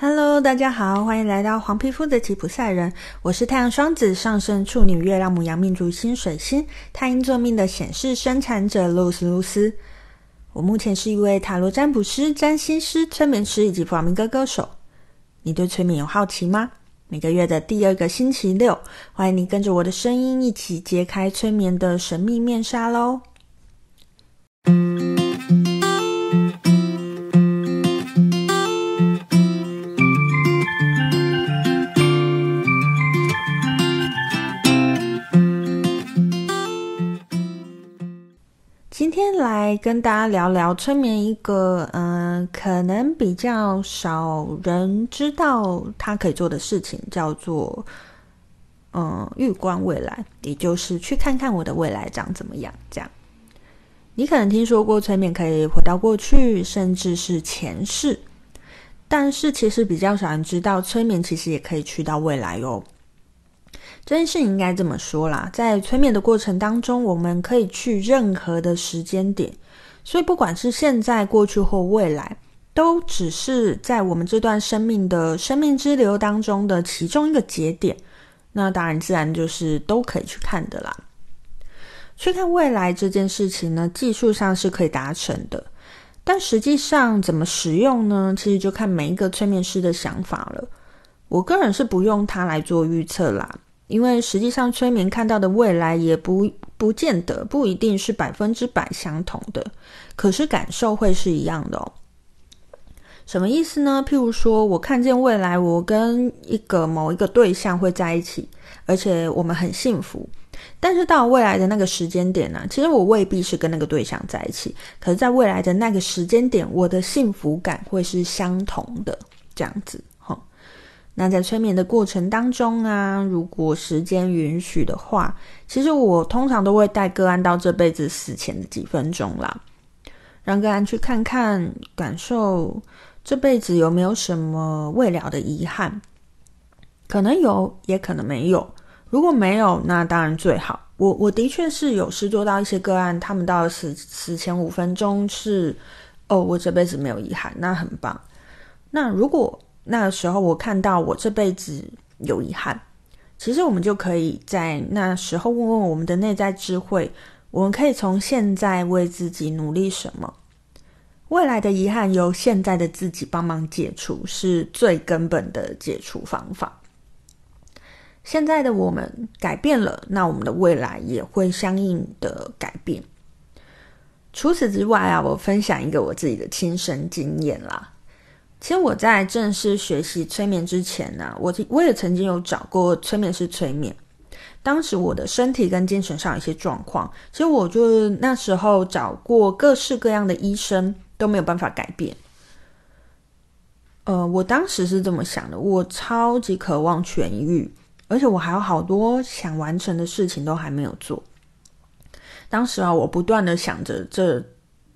Hello，大家好，欢迎来到黄皮肤的吉普赛人。我是太阳双子上升处女月亮母羊命主星水星太阴坐命的显示生产者露丝露丝。我目前是一位塔罗占卜师、占星师、催眠师以及弗朗明哥歌手。你对催眠有好奇吗？每个月的第二个星期六，欢迎你跟着我的声音一起揭开催眠的神秘面纱喽。跟大家聊聊催眠一个，嗯、可能比较少人知道他可以做的事情，叫做，嗯、预观未来，也就是去看看我的未来长怎么样。这样，你可能听说过催眠可以回到过去，甚至是前世，但是其实比较少人知道，催眠其实也可以去到未来哦。这件事应该这么说啦，在催眠的过程当中，我们可以去任何的时间点，所以不管是现在、过去或未来，都只是在我们这段生命的生命之流当中的其中一个节点。那当然，自然就是都可以去看的啦。去看未来这件事情呢，技术上是可以达成的，但实际上怎么使用呢？其实就看每一个催眠师的想法了。我个人是不用它来做预测啦。因为实际上，催眠看到的未来也不不见得不一定是百分之百相同的，可是感受会是一样的哦。什么意思呢？譬如说，我看见未来，我跟一个某一个对象会在一起，而且我们很幸福。但是到未来的那个时间点呢，其实我未必是跟那个对象在一起，可是在未来的那个时间点，我的幸福感会是相同的，这样子。那在催眠的过程当中啊，如果时间允许的话，其实我通常都会带个案到这辈子死前的几分钟啦，让个案去看看，感受这辈子有没有什么未了的遗憾，可能有，也可能没有。如果没有，那当然最好。我我的确是有试做到一些个案，他们到死死前五分钟是，哦，我这辈子没有遗憾，那很棒。那如果那个时候，我看到我这辈子有遗憾，其实我们就可以在那时候问问我们的内在智慧，我们可以从现在为自己努力什么？未来的遗憾由现在的自己帮忙解除，是最根本的解除方法。现在的我们改变了，那我们的未来也会相应的改变。除此之外啊，我分享一个我自己的亲身经验啦。其实我在正式学习催眠之前呢、我我也曾经有找过催眠师催眠。当时我的身体跟精神上有一些状况，其实我就那时候找过各式各样的医生都没有办法改变。呃，我当时是这么想的，我超级渴望痊愈，而且我还有好多想完成的事情都还没有做。当时啊，我不断的想着这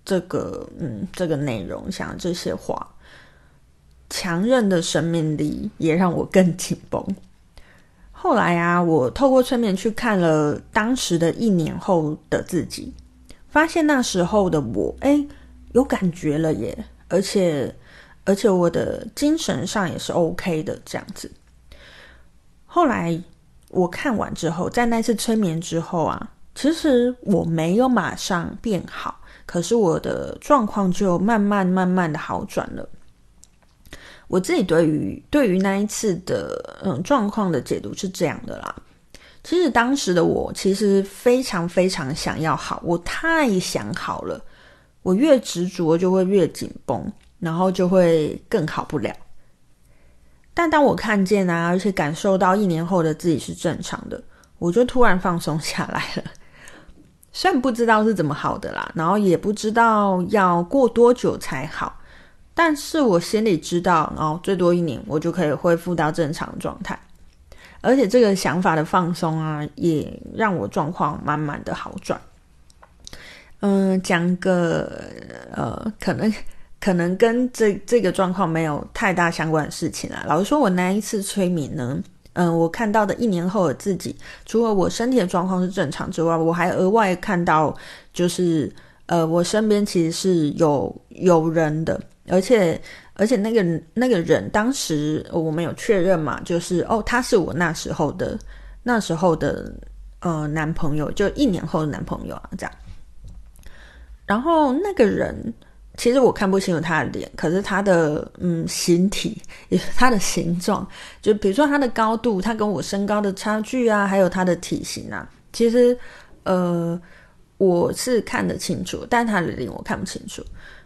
这个嗯这个内容，想这些话。强韧的生命力也让我更紧绷。后来啊，我透过催眠去看了当时的一年后的自己，发现那时候的我，哎，有感觉了耶，而且而且我的精神上也是 OK 的这样子。后来我看完之后，在那次催眠之后啊，其实我没有马上变好，可是我的状况就慢慢慢慢的好转了。我自己对于对于那一次的嗯状况的解读是这样的啦。其实当时的我其实非常非常想要好，我太想好了。我越执着就会越紧绷，然后就会更好不了。但当我看见啊，而且感受到一年后的自己是正常的，我就突然放松下来了。虽然不知道是怎么好的啦，然后也不知道要过多久才好。但是我心里知道，哦，最多一年我就可以恢复到正常状态，而且这个想法的放松啊，也让我状况慢慢的好转。嗯，讲个呃，可能可能跟这这个状况没有太大相关的事情啊。老实说，我那一次催眠呢，嗯，我看到的一年后的自己，除了我身体的状况是正常之外，我还额外看到，就是呃，我身边其实是有有人的。而且，而且那个那个人当时我们有确认嘛，就是哦，他是我那时候的那时候的呃男朋友，就一年后的男朋友啊，这样。然后那个人其实我看不清楚他的脸，可是他的嗯形体，他的形状，就比如说他的高度，他跟我身高的差距啊，还有他的体型啊，其实呃我是看得清楚，但他的脸我看不清楚。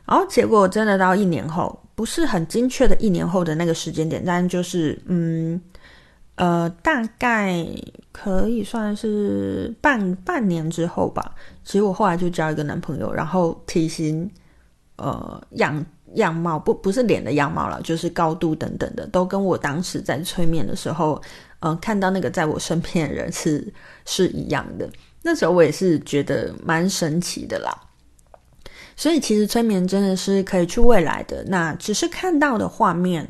然后结果真的到一年后，不是很精确的一年后的那个时间点，但就是嗯呃大概可以算是半半年之后吧。其实我后来就交一个男朋友，然后体型、呃样样貌不不是脸的样貌了，就是高度等等的，都跟我当时在催眠的时候，呃看到那个在我身边的人是是一样的。那时候我也是觉得蛮神奇的啦。所以其实催眠真的是可以去未来的，那只是看到的画面，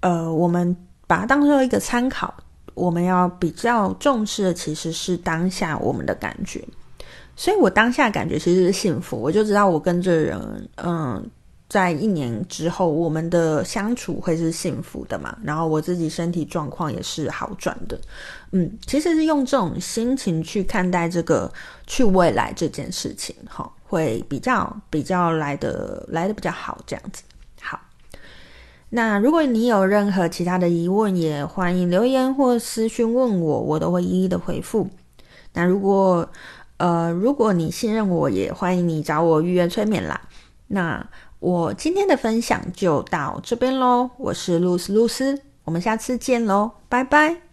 呃，我们把它当做一个参考，我们要比较重视的其实是当下我们的感觉。所以我当下感觉其实是幸福，我就知道我跟这人，嗯，在一年之后，我们的相处会是幸福的嘛。然后我自己身体状况也是好转的，嗯，其实是用这种心情去看待这个去未来这件事情，哈，会比较比较来的来的比较好，这样子。好，那如果你有任何其他的疑问，也欢迎留言或私讯问我，我都会一一的回复。那如果呃，如果你信任我，也欢迎你找我预约催眠啦。那我今天的分享就到这边喽，我是露丝露丝，我们下次见喽，拜拜。